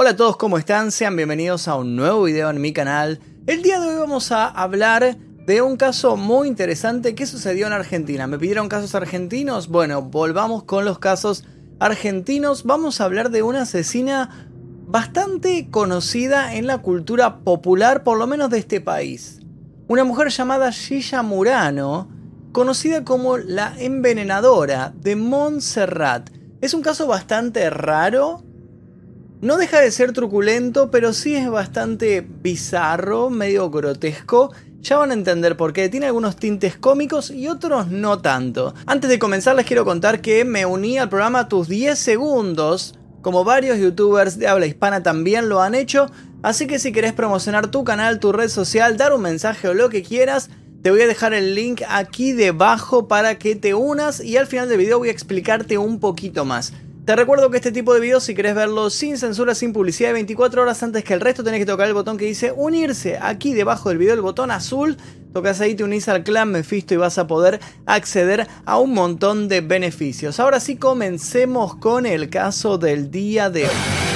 Hola a todos, ¿cómo están? Sean bienvenidos a un nuevo video en mi canal. El día de hoy vamos a hablar de un caso muy interesante que sucedió en Argentina. ¿Me pidieron casos argentinos? Bueno, volvamos con los casos argentinos. Vamos a hablar de una asesina bastante conocida en la cultura popular, por lo menos de este país. Una mujer llamada Gilla Murano, conocida como la envenenadora de Montserrat. Es un caso bastante raro no deja de ser truculento, pero sí es bastante bizarro, medio grotesco. Ya van a entender por qué. Tiene algunos tintes cómicos y otros no tanto. Antes de comenzar les quiero contar que me uní al programa Tus 10 Segundos. Como varios youtubers de habla hispana también lo han hecho. Así que si querés promocionar tu canal, tu red social, dar un mensaje o lo que quieras, te voy a dejar el link aquí debajo para que te unas y al final del video voy a explicarte un poquito más. Te recuerdo que este tipo de videos, si querés verlo sin censura, sin publicidad, 24 horas antes que el resto, tenés que tocar el botón que dice unirse. Aquí debajo del video, el botón azul. Tocas ahí, te unís al clan Mephisto y vas a poder acceder a un montón de beneficios. Ahora sí, comencemos con el caso del día de hoy.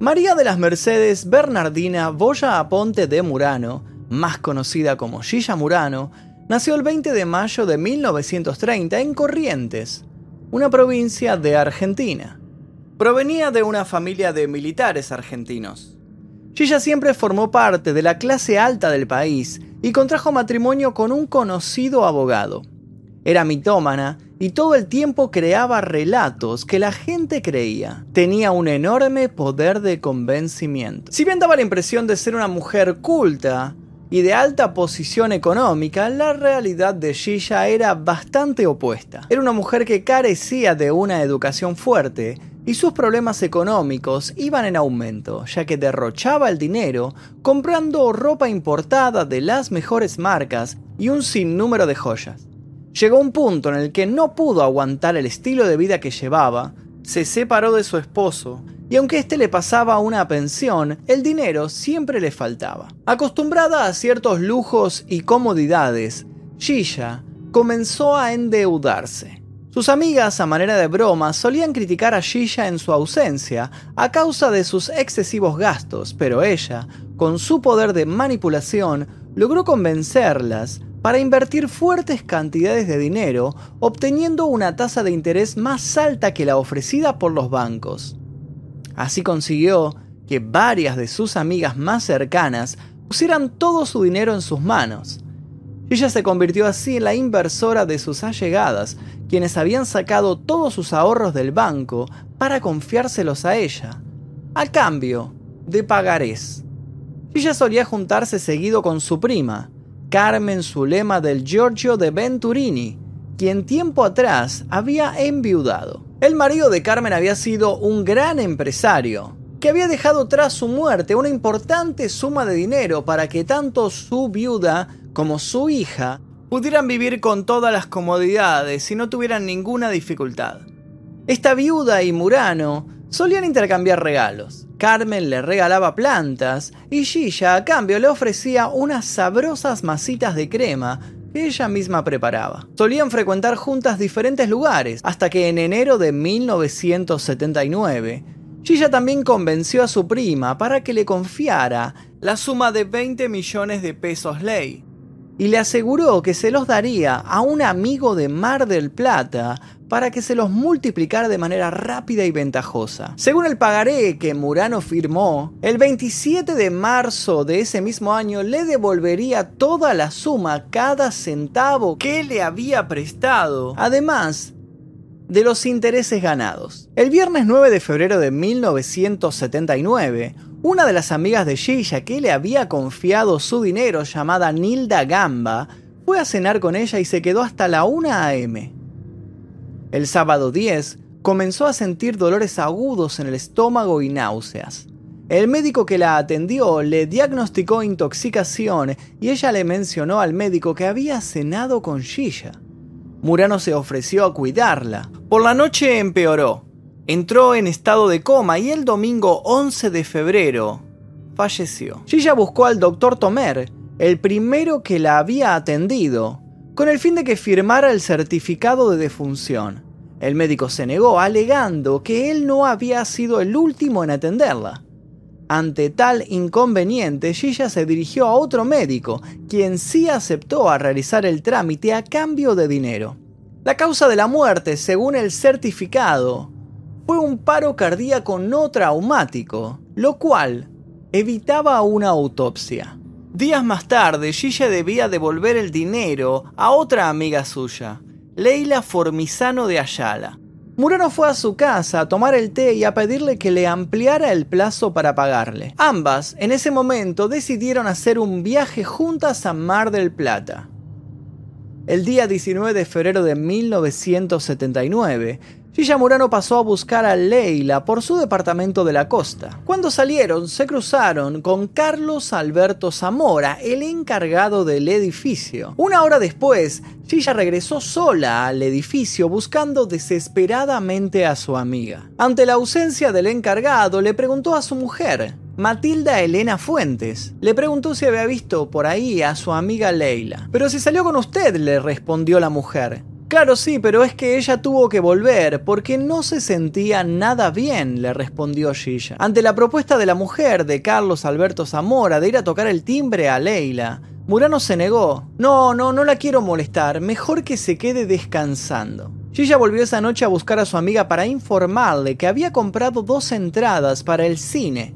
María de las Mercedes Bernardina Boya Aponte de Murano, más conocida como Gilla Murano, nació el 20 de mayo de 1930 en Corrientes, una provincia de Argentina. Provenía de una familia de militares argentinos. Gilla siempre formó parte de la clase alta del país y contrajo matrimonio con un conocido abogado. Era mitómana y todo el tiempo creaba relatos que la gente creía. Tenía un enorme poder de convencimiento. Si bien daba la impresión de ser una mujer culta y de alta posición económica, la realidad de Gilla era bastante opuesta. Era una mujer que carecía de una educación fuerte y sus problemas económicos iban en aumento, ya que derrochaba el dinero comprando ropa importada de las mejores marcas y un sinnúmero de joyas. Llegó un punto en el que no pudo aguantar el estilo de vida que llevaba, se separó de su esposo, y aunque éste le pasaba una pensión, el dinero siempre le faltaba. Acostumbrada a ciertos lujos y comodidades, Gilla comenzó a endeudarse. Sus amigas, a manera de broma, solían criticar a Gilla en su ausencia a causa de sus excesivos gastos, pero ella, con su poder de manipulación, logró convencerlas para invertir fuertes cantidades de dinero, obteniendo una tasa de interés más alta que la ofrecida por los bancos. Así consiguió que varias de sus amigas más cercanas pusieran todo su dinero en sus manos. Ella se convirtió así en la inversora de sus allegadas, quienes habían sacado todos sus ahorros del banco para confiárselos a ella, a cambio de pagarés. Ella solía juntarse seguido con su prima, Carmen Zulema del Giorgio de Venturini, quien tiempo atrás había enviudado. El marido de Carmen había sido un gran empresario, que había dejado tras su muerte una importante suma de dinero para que tanto su viuda como su hija pudieran vivir con todas las comodidades y no tuvieran ninguna dificultad. Esta viuda y Murano solían intercambiar regalos. Carmen le regalaba plantas y Gilla a cambio le ofrecía unas sabrosas masitas de crema que ella misma preparaba. Solían frecuentar juntas diferentes lugares, hasta que en enero de 1979, Gilla también convenció a su prima para que le confiara la suma de 20 millones de pesos ley y le aseguró que se los daría a un amigo de Mar del Plata para que se los multiplicara de manera rápida y ventajosa. Según el pagaré que Murano firmó, el 27 de marzo de ese mismo año le devolvería toda la suma, cada centavo que le había prestado, además de los intereses ganados. El viernes 9 de febrero de 1979, una de las amigas de Gilla que le había confiado su dinero, llamada Nilda Gamba, fue a cenar con ella y se quedó hasta la 1 a.m. El sábado 10 comenzó a sentir dolores agudos en el estómago y náuseas. El médico que la atendió le diagnosticó intoxicación y ella le mencionó al médico que había cenado con Gilla. Murano se ofreció a cuidarla. Por la noche empeoró. Entró en estado de coma y el domingo 11 de febrero falleció. Gilla buscó al doctor Tomer, el primero que la había atendido, con el fin de que firmara el certificado de defunción. El médico se negó, alegando que él no había sido el último en atenderla. Ante tal inconveniente, Gilla se dirigió a otro médico, quien sí aceptó a realizar el trámite a cambio de dinero. La causa de la muerte, según el certificado, fue un paro cardíaco no traumático, lo cual evitaba una autopsia. Días más tarde, Gilla debía devolver el dinero a otra amiga suya, Leila Formizano de Ayala. Murano fue a su casa a tomar el té y a pedirle que le ampliara el plazo para pagarle. Ambas, en ese momento, decidieron hacer un viaje juntas a Mar del Plata. El día 19 de febrero de 1979, Gilla Murano pasó a buscar a Leila por su departamento de la costa. Cuando salieron, se cruzaron con Carlos Alberto Zamora, el encargado del edificio. Una hora después, Gilla regresó sola al edificio buscando desesperadamente a su amiga. Ante la ausencia del encargado, le preguntó a su mujer, Matilda Elena Fuentes. Le preguntó si había visto por ahí a su amiga Leila. Pero si salió con usted, le respondió la mujer. Claro, sí, pero es que ella tuvo que volver porque no se sentía nada bien, le respondió Gilla. Ante la propuesta de la mujer de Carlos Alberto Zamora de ir a tocar el timbre a Leila, Murano se negó. No, no, no la quiero molestar, mejor que se quede descansando. Gilla volvió esa noche a buscar a su amiga para informarle que había comprado dos entradas para el cine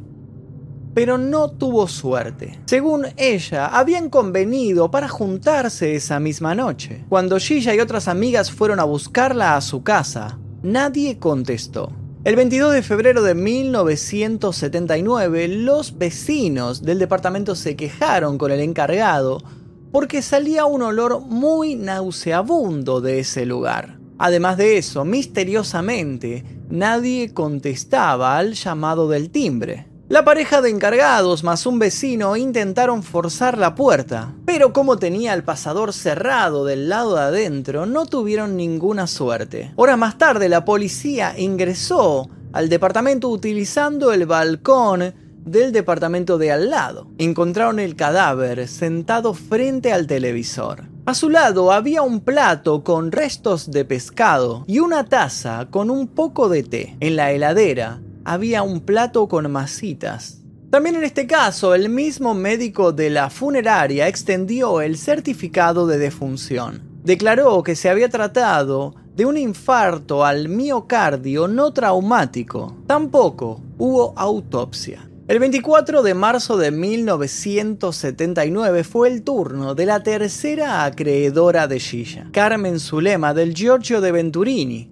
pero no tuvo suerte. Según ella, habían convenido para juntarse esa misma noche. Cuando Gilla y otras amigas fueron a buscarla a su casa, nadie contestó. El 22 de febrero de 1979, los vecinos del departamento se quejaron con el encargado porque salía un olor muy nauseabundo de ese lugar. Además de eso, misteriosamente, nadie contestaba al llamado del timbre. La pareja de encargados más un vecino intentaron forzar la puerta, pero como tenía el pasador cerrado del lado de adentro, no tuvieron ninguna suerte. Horas más tarde, la policía ingresó al departamento utilizando el balcón del departamento de al lado. Encontraron el cadáver sentado frente al televisor. A su lado había un plato con restos de pescado y una taza con un poco de té. En la heladera había un plato con masitas. También en este caso, el mismo médico de la funeraria extendió el certificado de defunción. Declaró que se había tratado de un infarto al miocardio no traumático. Tampoco hubo autopsia. El 24 de marzo de 1979 fue el turno de la tercera acreedora de Gilla, Carmen Zulema del Giorgio de Venturini,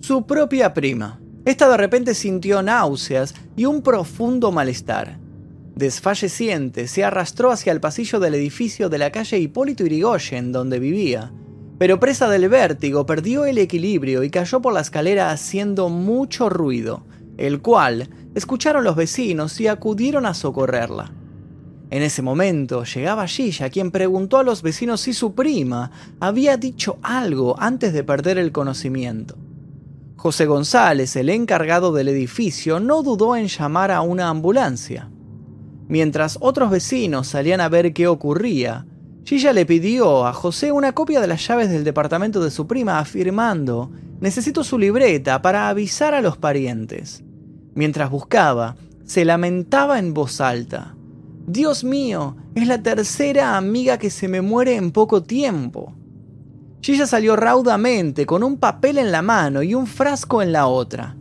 su propia prima. Esta de repente sintió náuseas y un profundo malestar. Desfalleciente, se arrastró hacia el pasillo del edificio de la calle Hipólito Irigoyen donde vivía, pero presa del vértigo perdió el equilibrio y cayó por la escalera haciendo mucho ruido, el cual escucharon los vecinos y acudieron a socorrerla. En ese momento llegaba Gilla, quien preguntó a los vecinos si su prima había dicho algo antes de perder el conocimiento. José González, el encargado del edificio, no dudó en llamar a una ambulancia. Mientras otros vecinos salían a ver qué ocurría, Gilla le pidió a José una copia de las llaves del departamento de su prima afirmando, necesito su libreta para avisar a los parientes. Mientras buscaba, se lamentaba en voz alta. Dios mío, es la tercera amiga que se me muere en poco tiempo. Gilla salió raudamente con un papel en la mano y un frasco en la otra.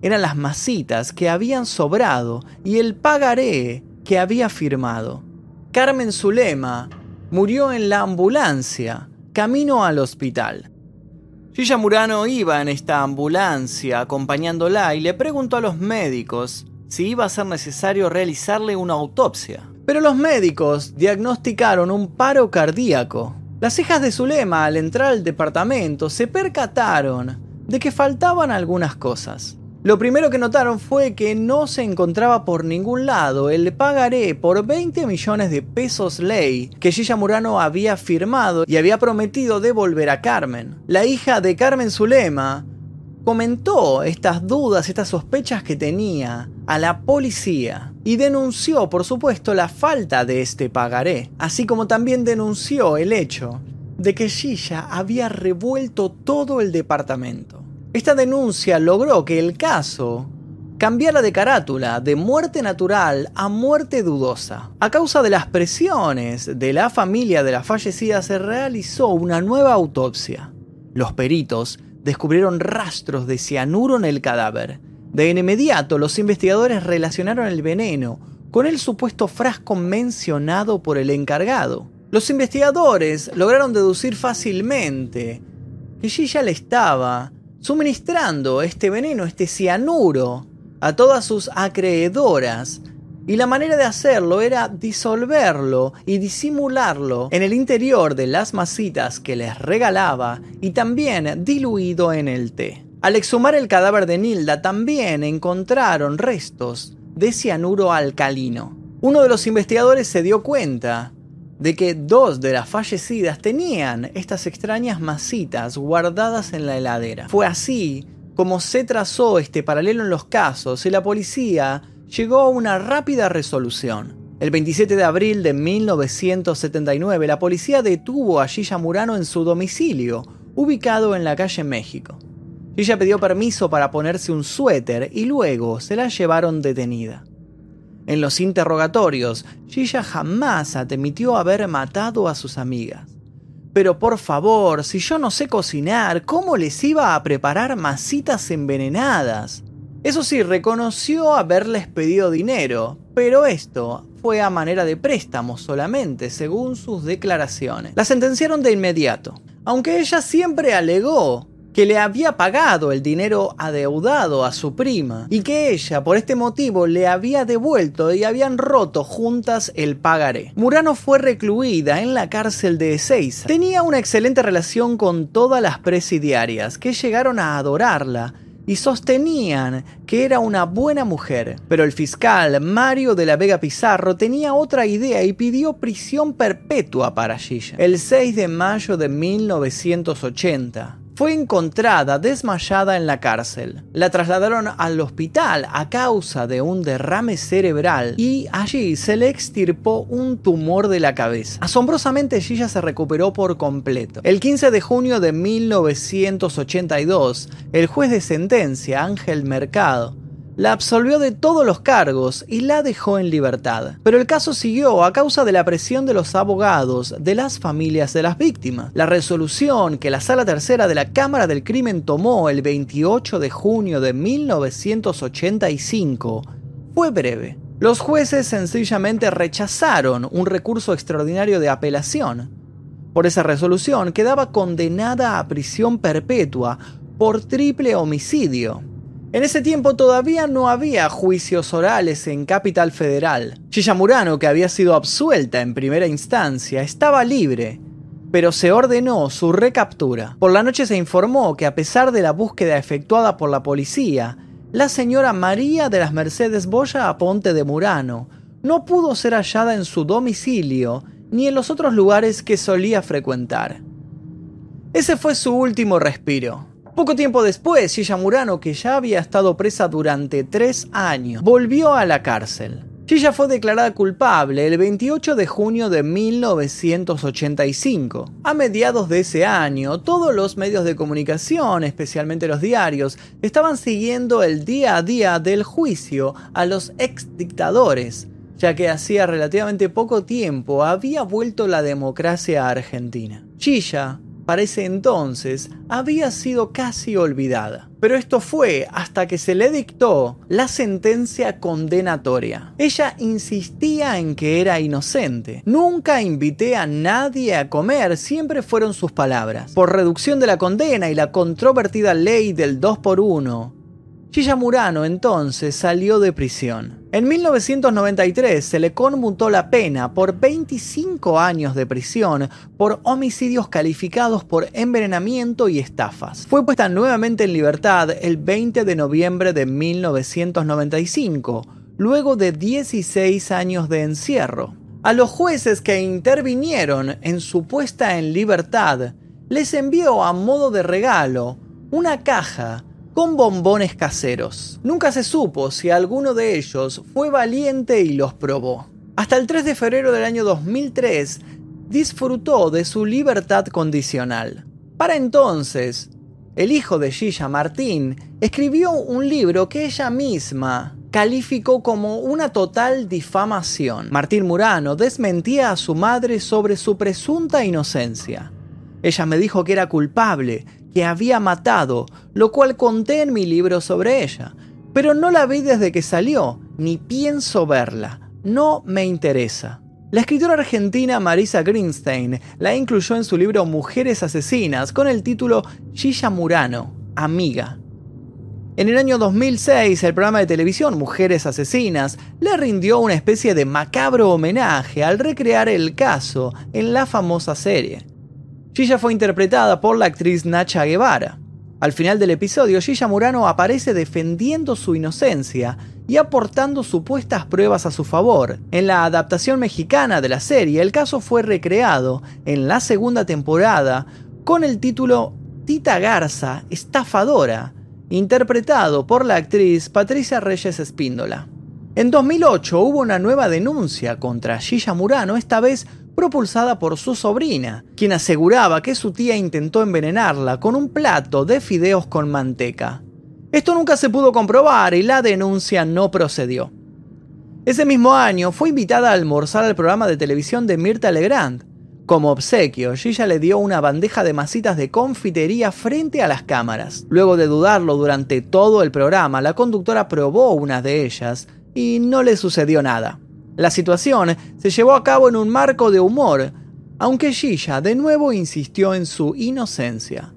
Eran las masitas que habían sobrado y el pagaré que había firmado. Carmen Zulema murió en la ambulancia, camino al hospital. Gilla Murano iba en esta ambulancia acompañándola y le preguntó a los médicos si iba a ser necesario realizarle una autopsia. Pero los médicos diagnosticaron un paro cardíaco las hijas de Zulema al entrar al departamento se percataron de que faltaban algunas cosas. Lo primero que notaron fue que no se encontraba por ningún lado el pagaré por 20 millones de pesos ley que Gilla Murano había firmado y había prometido devolver a Carmen. La hija de Carmen Zulema comentó estas dudas, estas sospechas que tenía a la policía y denunció, por supuesto, la falta de este pagaré, así como también denunció el hecho de que Shisha había revuelto todo el departamento. Esta denuncia logró que el caso cambiara de carátula de muerte natural a muerte dudosa. A causa de las presiones de la familia de la fallecida se realizó una nueva autopsia. Los peritos descubrieron rastros de cianuro en el cadáver. De inmediato los investigadores relacionaron el veneno con el supuesto frasco mencionado por el encargado. Los investigadores lograron deducir fácilmente que Gilla le estaba suministrando este veneno, este cianuro, a todas sus acreedoras, y la manera de hacerlo era disolverlo y disimularlo en el interior de las masitas que les regalaba y también diluido en el té. Al exhumar el cadáver de Nilda también encontraron restos de cianuro alcalino. Uno de los investigadores se dio cuenta de que dos de las fallecidas tenían estas extrañas masitas guardadas en la heladera. Fue así como se trazó este paralelo en los casos y la policía llegó a una rápida resolución. El 27 de abril de 1979, la policía detuvo a Gilla Murano en su domicilio, ubicado en la calle México. Gilla pidió permiso para ponerse un suéter y luego se la llevaron detenida. En los interrogatorios, Gilla jamás admitió haber matado a sus amigas. Pero por favor, si yo no sé cocinar, ¿cómo les iba a preparar masitas envenenadas? Eso sí, reconoció haberles pedido dinero, pero esto fue a manera de préstamo solamente, según sus declaraciones. La sentenciaron de inmediato, aunque ella siempre alegó que le había pagado el dinero adeudado a su prima y que ella por este motivo le había devuelto y habían roto juntas el pagaré. Murano fue recluida en la cárcel de Ezeiza. Tenía una excelente relación con todas las presidiarias que llegaron a adorarla y sostenían que era una buena mujer. Pero el fiscal Mario de la Vega Pizarro tenía otra idea y pidió prisión perpetua para Gilla. El 6 de mayo de 1980 fue encontrada desmayada en la cárcel. La trasladaron al hospital a causa de un derrame cerebral y allí se le extirpó un tumor de la cabeza. Asombrosamente Gilla se recuperó por completo. El 15 de junio de 1982, el juez de sentencia Ángel Mercado la absolvió de todos los cargos y la dejó en libertad. Pero el caso siguió a causa de la presión de los abogados de las familias de las víctimas. La resolución que la Sala Tercera de la Cámara del Crimen tomó el 28 de junio de 1985 fue breve. Los jueces sencillamente rechazaron un recurso extraordinario de apelación. Por esa resolución quedaba condenada a prisión perpetua por triple homicidio. En ese tiempo todavía no había juicios orales en Capital Federal. Gilla Murano, que había sido absuelta en primera instancia, estaba libre, pero se ordenó su recaptura. Por la noche se informó que a pesar de la búsqueda efectuada por la policía, la señora María de las Mercedes Boya Aponte de Murano no pudo ser hallada en su domicilio ni en los otros lugares que solía frecuentar. Ese fue su último respiro. Poco tiempo después, Gilla Murano, que ya había estado presa durante tres años, volvió a la cárcel. Gilla fue declarada culpable el 28 de junio de 1985. A mediados de ese año, todos los medios de comunicación, especialmente los diarios, estaban siguiendo el día a día del juicio a los ex dictadores, ya que hacía relativamente poco tiempo había vuelto la democracia a Argentina. Gilla para ese entonces había sido casi olvidada. Pero esto fue hasta que se le dictó la sentencia condenatoria. Ella insistía en que era inocente. Nunca invité a nadie a comer, siempre fueron sus palabras. Por reducción de la condena y la controvertida ley del 2 por 1 Gilla Murano entonces salió de prisión. En 1993 se le conmutó la pena por 25 años de prisión por homicidios calificados por envenenamiento y estafas. Fue puesta nuevamente en libertad el 20 de noviembre de 1995, luego de 16 años de encierro. A los jueces que intervinieron en su puesta en libertad, les envió a modo de regalo una caja con bombones caseros. Nunca se supo si alguno de ellos fue valiente y los probó. Hasta el 3 de febrero del año 2003 disfrutó de su libertad condicional. Para entonces, el hijo de Gilla, Martín, escribió un libro que ella misma calificó como una total difamación. Martín Murano desmentía a su madre sobre su presunta inocencia. Ella me dijo que era culpable, que había matado, lo cual conté en mi libro sobre ella. Pero no la vi desde que salió, ni pienso verla. No me interesa. La escritora argentina Marisa Greenstein la incluyó en su libro Mujeres Asesinas con el título Gilla Murano, Amiga. En el año 2006, el programa de televisión Mujeres Asesinas le rindió una especie de macabro homenaje al recrear el caso en la famosa serie. Gilla fue interpretada por la actriz Nacha Guevara. Al final del episodio, Gilla Murano aparece defendiendo su inocencia y aportando supuestas pruebas a su favor. En la adaptación mexicana de la serie, el caso fue recreado en la segunda temporada con el título Tita Garza, estafadora, interpretado por la actriz Patricia Reyes Espíndola. En 2008 hubo una nueva denuncia contra Gilla Murano, esta vez propulsada por su sobrina, quien aseguraba que su tía intentó envenenarla con un plato de fideos con manteca. Esto nunca se pudo comprobar y la denuncia no procedió. Ese mismo año fue invitada a almorzar al programa de televisión de Mirta Legrand, como obsequio, Gilla le dio una bandeja de masitas de confitería frente a las cámaras. Luego de dudarlo durante todo el programa, la conductora probó una de ellas y no le sucedió nada. La situación se llevó a cabo en un marco de humor, aunque Gilla de nuevo insistió en su inocencia.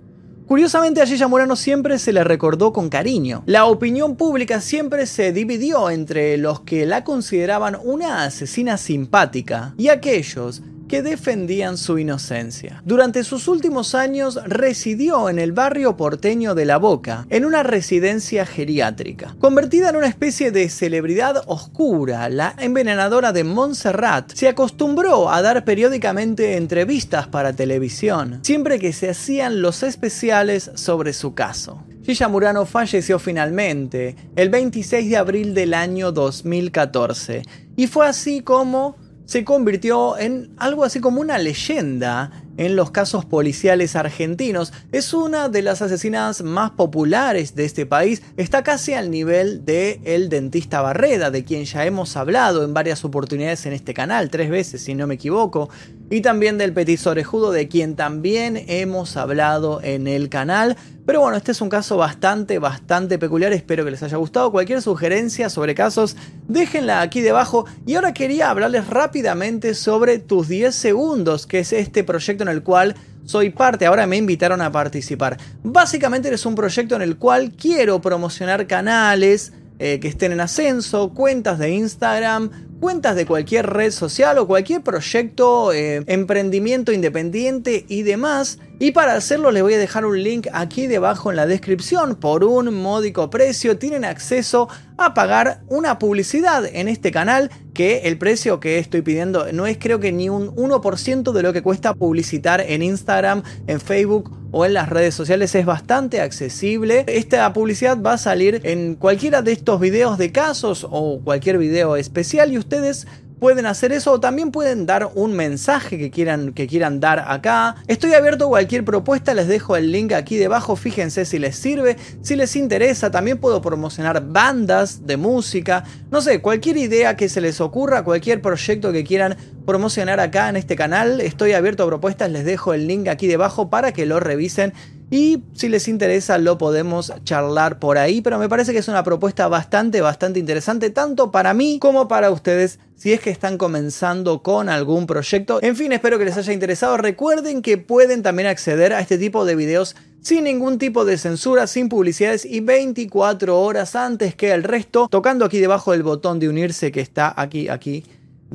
Curiosamente a Gilla Murano siempre se le recordó con cariño. La opinión pública siempre se dividió entre los que la consideraban una asesina simpática y aquellos que defendían su inocencia. Durante sus últimos años residió en el barrio porteño de La Boca, en una residencia geriátrica. Convertida en una especie de celebridad oscura, la envenenadora de Montserrat se acostumbró a dar periódicamente entrevistas para televisión, siempre que se hacían los especiales sobre su caso. Gilla Murano falleció finalmente el 26 de abril del año 2014 y fue así como se convirtió en algo así como una leyenda en los casos policiales argentinos. Es una de las asesinas más populares de este país. Está casi al nivel de el dentista Barreda, de quien ya hemos hablado en varias oportunidades en este canal, tres veces si no me equivoco. Y también del petiso orejudo, de quien también hemos hablado en el canal. Pero bueno, este es un caso bastante, bastante peculiar. Espero que les haya gustado. Cualquier sugerencia sobre casos, déjenla aquí debajo. Y ahora quería hablarles rápidamente sobre Tus 10 Segundos, que es este proyecto en el cual soy parte. Ahora me invitaron a participar. Básicamente es un proyecto en el cual quiero promocionar canales eh, que estén en ascenso, cuentas de Instagram, cuentas de cualquier red social o cualquier proyecto, eh, emprendimiento independiente y demás. Y para hacerlo les voy a dejar un link aquí debajo en la descripción. Por un módico precio tienen acceso a pagar una publicidad en este canal que el precio que estoy pidiendo no es creo que ni un 1% de lo que cuesta publicitar en Instagram, en Facebook o en las redes sociales es bastante accesible. Esta publicidad va a salir en cualquiera de estos videos de casos o cualquier video especial y ustedes pueden hacer eso o también pueden dar un mensaje que quieran, que quieran dar acá. Estoy abierto a cualquier propuesta, les dejo el link aquí debajo, fíjense si les sirve, si les interesa, también puedo promocionar bandas de música, no sé, cualquier idea que se les ocurra, cualquier proyecto que quieran promocionar acá en este canal, estoy abierto a propuestas, les dejo el link aquí debajo para que lo revisen y si les interesa lo podemos charlar por ahí, pero me parece que es una propuesta bastante, bastante interesante, tanto para mí como para ustedes si es que están comenzando con algún proyecto. En fin, espero que les haya interesado. Recuerden que pueden también acceder a este tipo de videos sin ningún tipo de censura, sin publicidades y 24 horas antes que el resto, tocando aquí debajo del botón de unirse que está aquí, aquí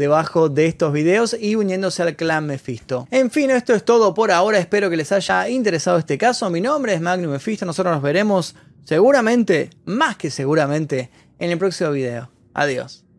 debajo de estos videos y uniéndose al clan Mephisto. En fin, esto es todo por ahora. Espero que les haya interesado este caso. Mi nombre es Magnum Mephisto. Nosotros nos veremos seguramente, más que seguramente, en el próximo video. Adiós.